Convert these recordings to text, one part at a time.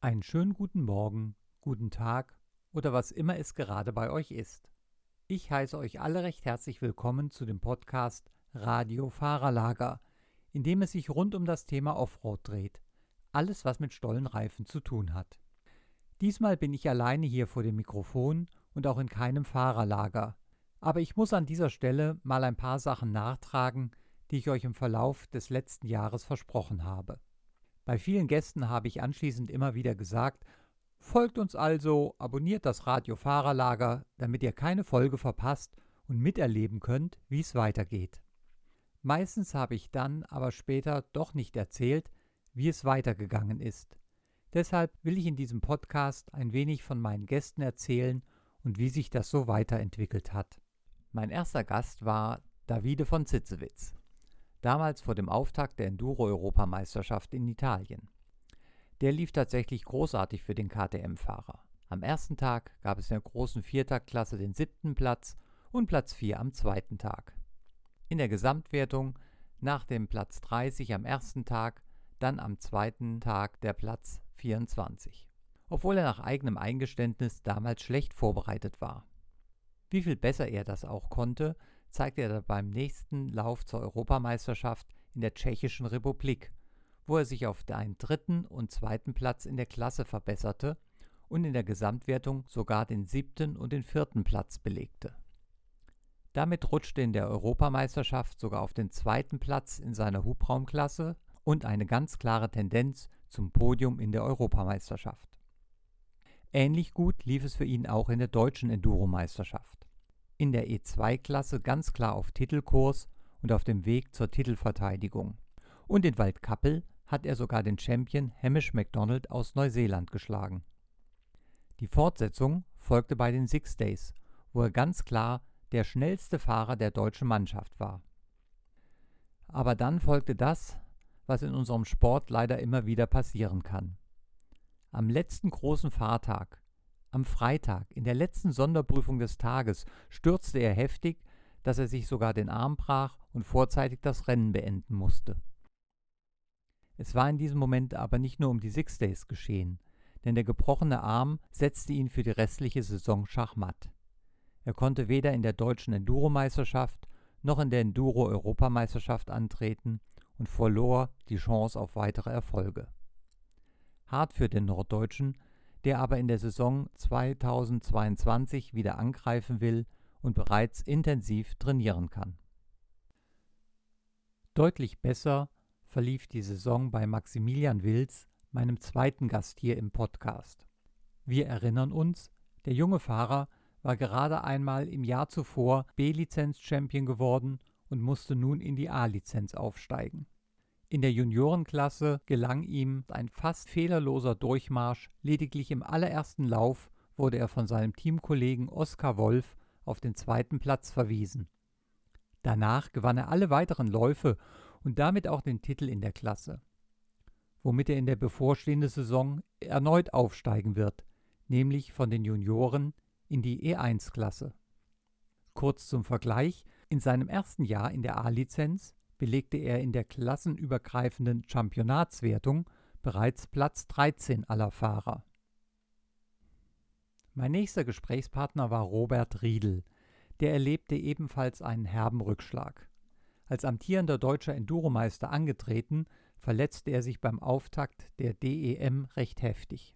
Einen schönen guten Morgen, guten Tag oder was immer es gerade bei euch ist. Ich heiße euch alle recht herzlich willkommen zu dem Podcast Radio Fahrerlager, in dem es sich rund um das Thema Offroad dreht. Alles, was mit Stollenreifen zu tun hat. Diesmal bin ich alleine hier vor dem Mikrofon und auch in keinem Fahrerlager. Aber ich muss an dieser Stelle mal ein paar Sachen nachtragen, die ich euch im Verlauf des letzten Jahres versprochen habe. Bei vielen Gästen habe ich anschließend immer wieder gesagt, folgt uns also, abonniert das Radio Fahrerlager, damit ihr keine Folge verpasst und miterleben könnt, wie es weitergeht. Meistens habe ich dann aber später doch nicht erzählt, wie es weitergegangen ist. Deshalb will ich in diesem Podcast ein wenig von meinen Gästen erzählen und wie sich das so weiterentwickelt hat. Mein erster Gast war Davide von Zitzewitz damals vor dem Auftakt der Enduro-Europameisterschaft in Italien. Der lief tatsächlich großartig für den KTM-Fahrer. Am ersten Tag gab es in der großen Viertaktklasse den siebten Platz und Platz 4 am zweiten Tag. In der Gesamtwertung nach dem Platz 30 am ersten Tag, dann am zweiten Tag der Platz 24. Obwohl er nach eigenem Eingeständnis damals schlecht vorbereitet war. Wie viel besser er das auch konnte, zeigte er beim nächsten Lauf zur Europameisterschaft in der Tschechischen Republik, wo er sich auf einen dritten und zweiten Platz in der Klasse verbesserte und in der Gesamtwertung sogar den siebten und den vierten Platz belegte. Damit rutschte in der Europameisterschaft sogar auf den zweiten Platz in seiner Hubraumklasse und eine ganz klare Tendenz zum Podium in der Europameisterschaft. Ähnlich gut lief es für ihn auch in der deutschen Enduromeisterschaft in der E2-Klasse ganz klar auf Titelkurs und auf dem Weg zur Titelverteidigung. Und in Waldkappel hat er sogar den Champion Hamish MacDonald aus Neuseeland geschlagen. Die Fortsetzung folgte bei den Six Days, wo er ganz klar der schnellste Fahrer der deutschen Mannschaft war. Aber dann folgte das, was in unserem Sport leider immer wieder passieren kann. Am letzten großen Fahrtag am Freitag, in der letzten Sonderprüfung des Tages, stürzte er heftig, dass er sich sogar den Arm brach und vorzeitig das Rennen beenden musste. Es war in diesem Moment aber nicht nur um die Six Days geschehen, denn der gebrochene Arm setzte ihn für die restliche Saison schachmatt. Er konnte weder in der deutschen Enduro-Meisterschaft noch in der Enduro-Europameisterschaft antreten und verlor die Chance auf weitere Erfolge. Hart für den Norddeutschen der aber in der Saison 2022 wieder angreifen will und bereits intensiv trainieren kann. Deutlich besser verlief die Saison bei Maximilian Wils, meinem zweiten Gast hier im Podcast. Wir erinnern uns, der junge Fahrer war gerade einmal im Jahr zuvor B-Lizenz-Champion geworden und musste nun in die A-Lizenz aufsteigen. In der Juniorenklasse gelang ihm ein fast fehlerloser Durchmarsch, lediglich im allerersten Lauf wurde er von seinem Teamkollegen Oskar Wolf auf den zweiten Platz verwiesen. Danach gewann er alle weiteren Läufe und damit auch den Titel in der Klasse, womit er in der bevorstehenden Saison erneut aufsteigen wird, nämlich von den Junioren in die E1-Klasse. Kurz zum Vergleich, in seinem ersten Jahr in der A-Lizenz belegte er in der klassenübergreifenden Championatswertung bereits Platz 13 aller Fahrer. Mein nächster Gesprächspartner war Robert Riedel. Der erlebte ebenfalls einen herben Rückschlag. Als amtierender deutscher Enduromeister angetreten, verletzte er sich beim Auftakt der DEM recht heftig.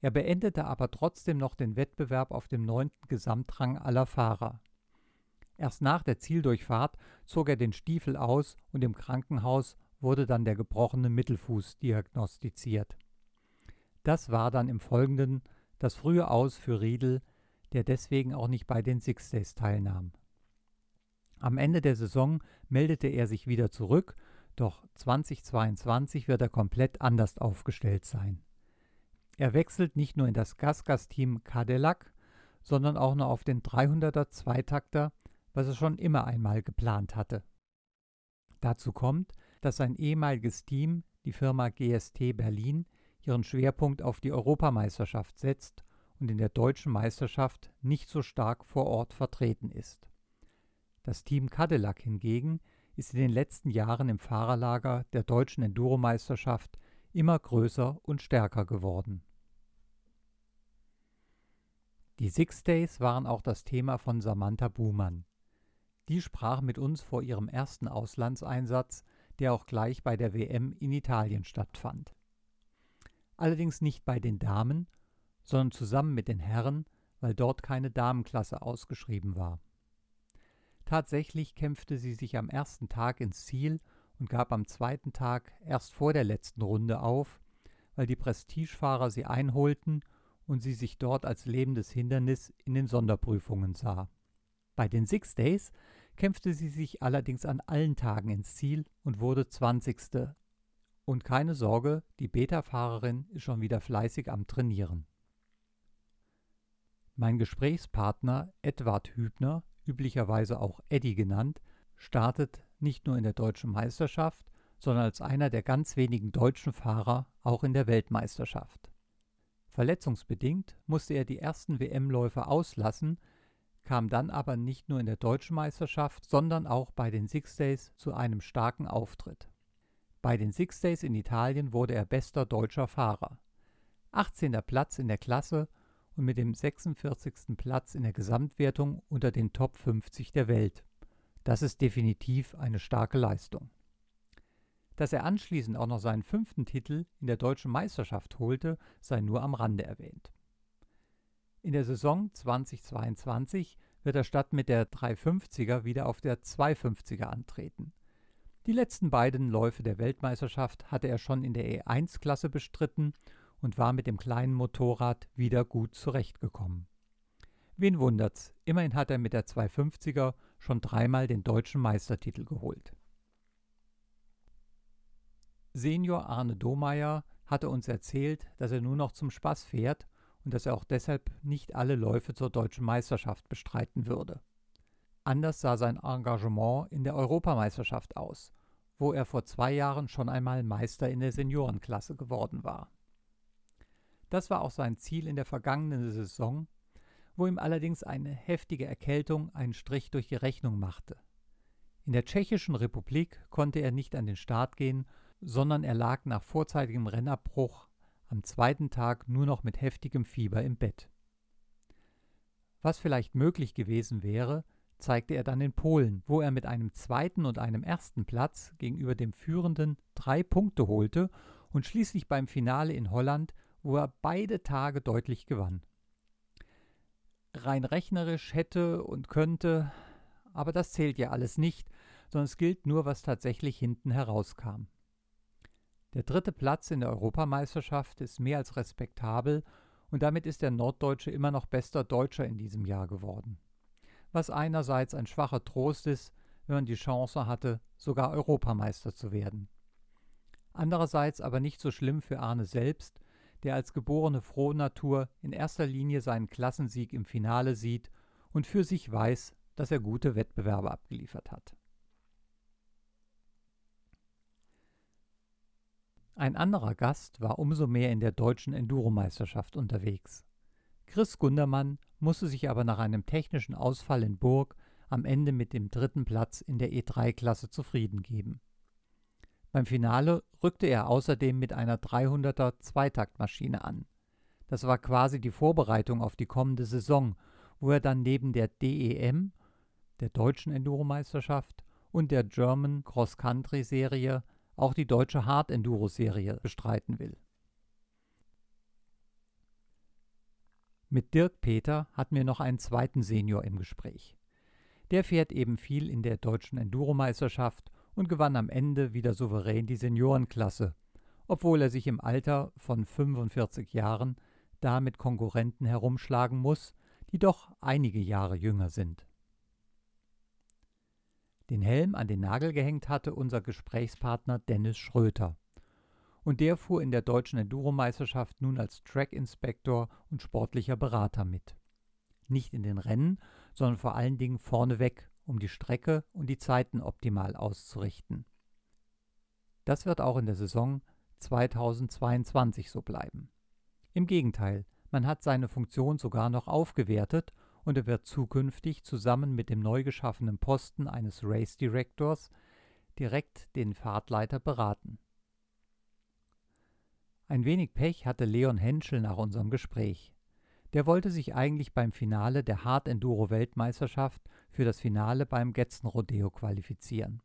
Er beendete aber trotzdem noch den Wettbewerb auf dem neunten Gesamtrang aller Fahrer. Erst nach der Zieldurchfahrt zog er den Stiefel aus und im Krankenhaus wurde dann der gebrochene Mittelfuß diagnostiziert. Das war dann im Folgenden das frühe Aus für Riedel, der deswegen auch nicht bei den Six Days teilnahm. Am Ende der Saison meldete er sich wieder zurück, doch 2022 wird er komplett anders aufgestellt sein. Er wechselt nicht nur in das Gasgas-Team Cadillac, sondern auch noch auf den 300er Zweitakter was er schon immer einmal geplant hatte. Dazu kommt, dass sein ehemaliges Team, die Firma GST Berlin, ihren Schwerpunkt auf die Europameisterschaft setzt und in der deutschen Meisterschaft nicht so stark vor Ort vertreten ist. Das Team Cadillac hingegen ist in den letzten Jahren im Fahrerlager der deutschen Enduromeisterschaft immer größer und stärker geworden. Die Six Days waren auch das Thema von Samantha Buhmann. Die sprach mit uns vor ihrem ersten Auslandseinsatz, der auch gleich bei der WM in Italien stattfand. Allerdings nicht bei den Damen, sondern zusammen mit den Herren, weil dort keine Damenklasse ausgeschrieben war. Tatsächlich kämpfte sie sich am ersten Tag ins Ziel und gab am zweiten Tag erst vor der letzten Runde auf, weil die Prestigefahrer sie einholten und sie sich dort als lebendes Hindernis in den Sonderprüfungen sah. Bei den Six Days kämpfte sie sich allerdings an allen Tagen ins Ziel und wurde 20. Und keine Sorge, die Beta-Fahrerin ist schon wieder fleißig am Trainieren. Mein Gesprächspartner Edward Hübner, üblicherweise auch Eddie genannt, startet nicht nur in der deutschen Meisterschaft, sondern als einer der ganz wenigen deutschen Fahrer auch in der Weltmeisterschaft. Verletzungsbedingt musste er die ersten WM-Läufe auslassen, kam dann aber nicht nur in der deutschen Meisterschaft, sondern auch bei den Six Days zu einem starken Auftritt. Bei den Six Days in Italien wurde er bester deutscher Fahrer. 18. Platz in der Klasse und mit dem 46. Platz in der Gesamtwertung unter den Top 50 der Welt. Das ist definitiv eine starke Leistung. Dass er anschließend auch noch seinen fünften Titel in der deutschen Meisterschaft holte, sei nur am Rande erwähnt. In der Saison 2022 wird er statt mit der 350er wieder auf der 250er antreten. Die letzten beiden Läufe der Weltmeisterschaft hatte er schon in der E1-Klasse bestritten und war mit dem kleinen Motorrad wieder gut zurechtgekommen. Wen wundert's, immerhin hat er mit der 250er schon dreimal den deutschen Meistertitel geholt. Senior Arne Domeyer hatte uns erzählt, dass er nur noch zum Spaß fährt und dass er auch deshalb nicht alle Läufe zur deutschen Meisterschaft bestreiten würde. Anders sah sein Engagement in der Europameisterschaft aus, wo er vor zwei Jahren schon einmal Meister in der Seniorenklasse geworden war. Das war auch sein Ziel in der vergangenen Saison, wo ihm allerdings eine heftige Erkältung einen Strich durch die Rechnung machte. In der Tschechischen Republik konnte er nicht an den Start gehen, sondern er lag nach vorzeitigem Rennabbruch am zweiten Tag nur noch mit heftigem Fieber im Bett. Was vielleicht möglich gewesen wäre, zeigte er dann in Polen, wo er mit einem zweiten und einem ersten Platz gegenüber dem Führenden drei Punkte holte und schließlich beim Finale in Holland, wo er beide Tage deutlich gewann rein rechnerisch hätte und könnte, aber das zählt ja alles nicht, sondern es gilt nur, was tatsächlich hinten herauskam. Der dritte Platz in der Europameisterschaft ist mehr als respektabel und damit ist der Norddeutsche immer noch bester Deutscher in diesem Jahr geworden. Was einerseits ein schwacher Trost ist, wenn man die Chance hatte, sogar Europameister zu werden. Andererseits aber nicht so schlimm für Arne selbst, der als geborene Frohnatur in erster Linie seinen Klassensieg im Finale sieht und für sich weiß, dass er gute Wettbewerbe abgeliefert hat. Ein anderer Gast war umso mehr in der deutschen Enduromeisterschaft unterwegs. Chris Gundermann musste sich aber nach einem technischen Ausfall in Burg am Ende mit dem dritten Platz in der E3-Klasse zufrieden geben. Beim Finale rückte er außerdem mit einer 300er Zweitaktmaschine an. Das war quasi die Vorbereitung auf die kommende Saison, wo er dann neben der DEM, der deutschen Enduromeisterschaft, und der German Cross Country Serie auch die deutsche Hard Enduro Serie bestreiten will. Mit Dirk Peter hatten wir noch einen zweiten Senior im Gespräch. Der fährt eben viel in der deutschen Enduromeisterschaft und gewann am Ende wieder souverän die Seniorenklasse, obwohl er sich im Alter von 45 Jahren da mit Konkurrenten herumschlagen muss, die doch einige Jahre jünger sind. Den Helm an den Nagel gehängt hatte unser Gesprächspartner Dennis Schröter. Und der fuhr in der deutschen Enduromeisterschaft nun als Track-Inspektor und sportlicher Berater mit. Nicht in den Rennen, sondern vor allen Dingen vorneweg um die Strecke und die Zeiten optimal auszurichten. Das wird auch in der Saison 2022 so bleiben. Im Gegenteil, man hat seine Funktion sogar noch aufgewertet und er wird zukünftig zusammen mit dem neu geschaffenen Posten eines Race Directors direkt den Fahrtleiter beraten. Ein wenig Pech hatte Leon Henschel nach unserem Gespräch. Der wollte sich eigentlich beim Finale der Hard Enduro Weltmeisterschaft für das Finale beim Getzen Rodeo qualifizieren.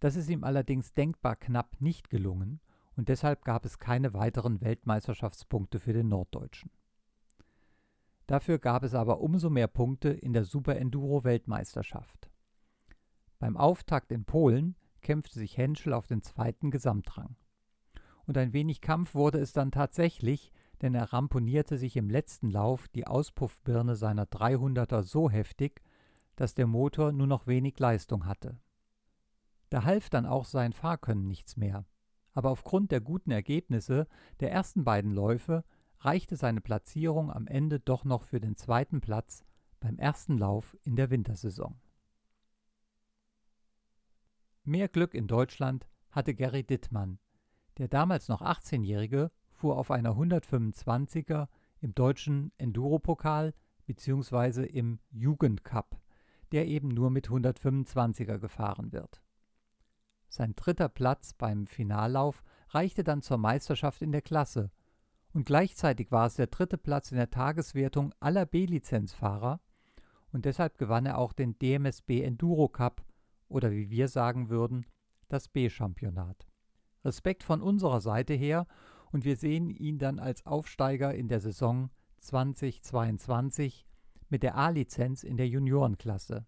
Das ist ihm allerdings denkbar knapp nicht gelungen und deshalb gab es keine weiteren Weltmeisterschaftspunkte für den Norddeutschen. Dafür gab es aber umso mehr Punkte in der Super Enduro Weltmeisterschaft. Beim Auftakt in Polen kämpfte sich Henschel auf den zweiten Gesamtrang. Und ein wenig Kampf wurde es dann tatsächlich, denn er ramponierte sich im letzten Lauf die Auspuffbirne seiner 300er so heftig, dass der Motor nur noch wenig Leistung hatte. Da half dann auch sein Fahrkönnen nichts mehr. Aber aufgrund der guten Ergebnisse der ersten beiden Läufe reichte seine Platzierung am Ende doch noch für den zweiten Platz beim ersten Lauf in der Wintersaison. Mehr Glück in Deutschland hatte Gary Dittmann. Der damals noch 18-Jährige fuhr auf einer 125er im deutschen Enduropokal bzw. im Jugendcup, der eben nur mit 125er gefahren wird. Sein dritter Platz beim Finallauf reichte dann zur Meisterschaft in der Klasse und gleichzeitig war es der dritte Platz in der Tageswertung aller B-Lizenzfahrer und deshalb gewann er auch den DMSB Enduro Cup oder wie wir sagen würden, das B-Championat. Respekt von unserer Seite her und wir sehen ihn dann als Aufsteiger in der Saison 2022 mit der A-Lizenz in der Juniorenklasse.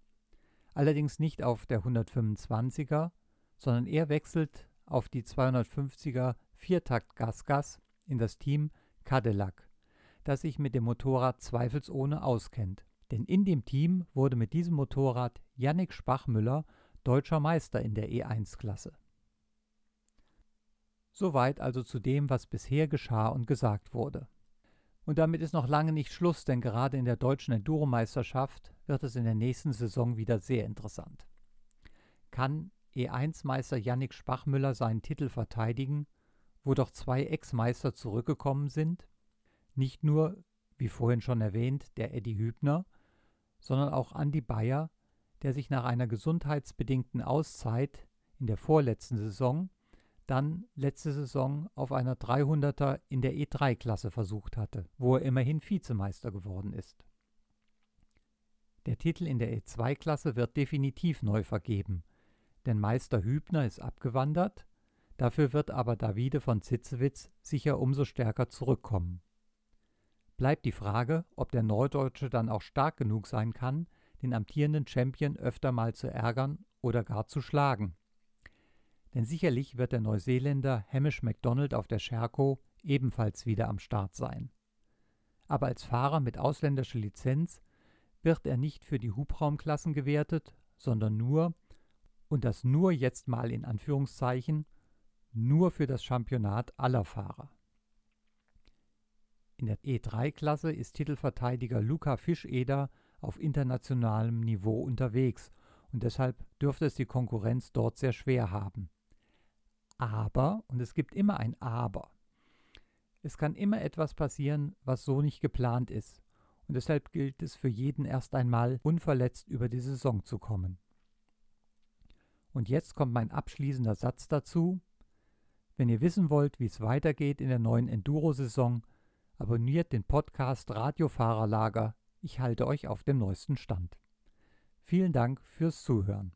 Allerdings nicht auf der 125er, sondern er wechselt auf die 250er Viertakt-Gas-Gas in das Team Cadillac, das sich mit dem Motorrad zweifelsohne auskennt. Denn in dem Team wurde mit diesem Motorrad Yannick Spachmüller deutscher Meister in der E1-Klasse. Soweit also zu dem, was bisher geschah und gesagt wurde. Und damit ist noch lange nicht Schluss, denn gerade in der deutschen Enduro-Meisterschaft wird es in der nächsten Saison wieder sehr interessant. Kann E1-Meister Yannick Spachmüller seinen Titel verteidigen wo doch zwei Ex-Meister zurückgekommen sind, nicht nur, wie vorhin schon erwähnt, der Eddie Hübner, sondern auch Andy Bayer, der sich nach einer gesundheitsbedingten Auszeit in der vorletzten Saison dann letzte Saison auf einer 300er in der E3-Klasse versucht hatte, wo er immerhin Vizemeister geworden ist. Der Titel in der E2-Klasse wird definitiv neu vergeben, denn Meister Hübner ist abgewandert Dafür wird aber Davide von Zitzewitz sicher umso stärker zurückkommen. Bleibt die Frage, ob der Neudeutsche dann auch stark genug sein kann, den amtierenden Champion öfter mal zu ärgern oder gar zu schlagen. Denn sicherlich wird der Neuseeländer Hamish MacDonald auf der Sherco ebenfalls wieder am Start sein. Aber als Fahrer mit ausländischer Lizenz wird er nicht für die Hubraumklassen gewertet, sondern nur, und das nur jetzt mal in Anführungszeichen, nur für das Championat aller Fahrer. In der E3-Klasse ist Titelverteidiger Luca Fischeder auf internationalem Niveau unterwegs und deshalb dürfte es die Konkurrenz dort sehr schwer haben. Aber, und es gibt immer ein Aber, es kann immer etwas passieren, was so nicht geplant ist, und deshalb gilt es für jeden erst einmal unverletzt über die Saison zu kommen. Und jetzt kommt mein abschließender Satz dazu, wenn ihr wissen wollt, wie es weitergeht in der neuen Enduro-Saison, abonniert den Podcast Radiofahrerlager. Ich halte euch auf dem neuesten Stand. Vielen Dank fürs Zuhören.